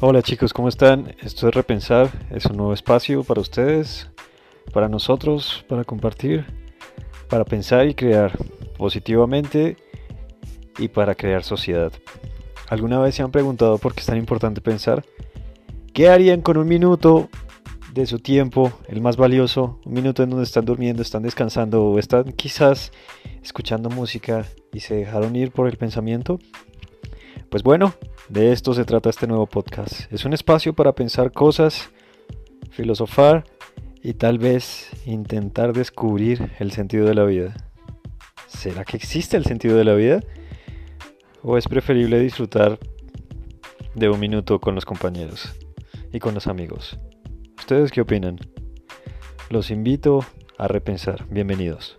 Hola chicos, ¿cómo están? Esto es Repensar, es un nuevo espacio para ustedes, para nosotros, para compartir, para pensar y crear positivamente y para crear sociedad. ¿Alguna vez se han preguntado por qué es tan importante pensar? ¿Qué harían con un minuto de su tiempo, el más valioso, un minuto en donde están durmiendo, están descansando o están quizás escuchando música y se dejaron ir por el pensamiento? Pues bueno, de esto se trata este nuevo podcast. Es un espacio para pensar cosas, filosofar y tal vez intentar descubrir el sentido de la vida. ¿Será que existe el sentido de la vida? ¿O es preferible disfrutar de un minuto con los compañeros y con los amigos? ¿Ustedes qué opinan? Los invito a repensar. Bienvenidos.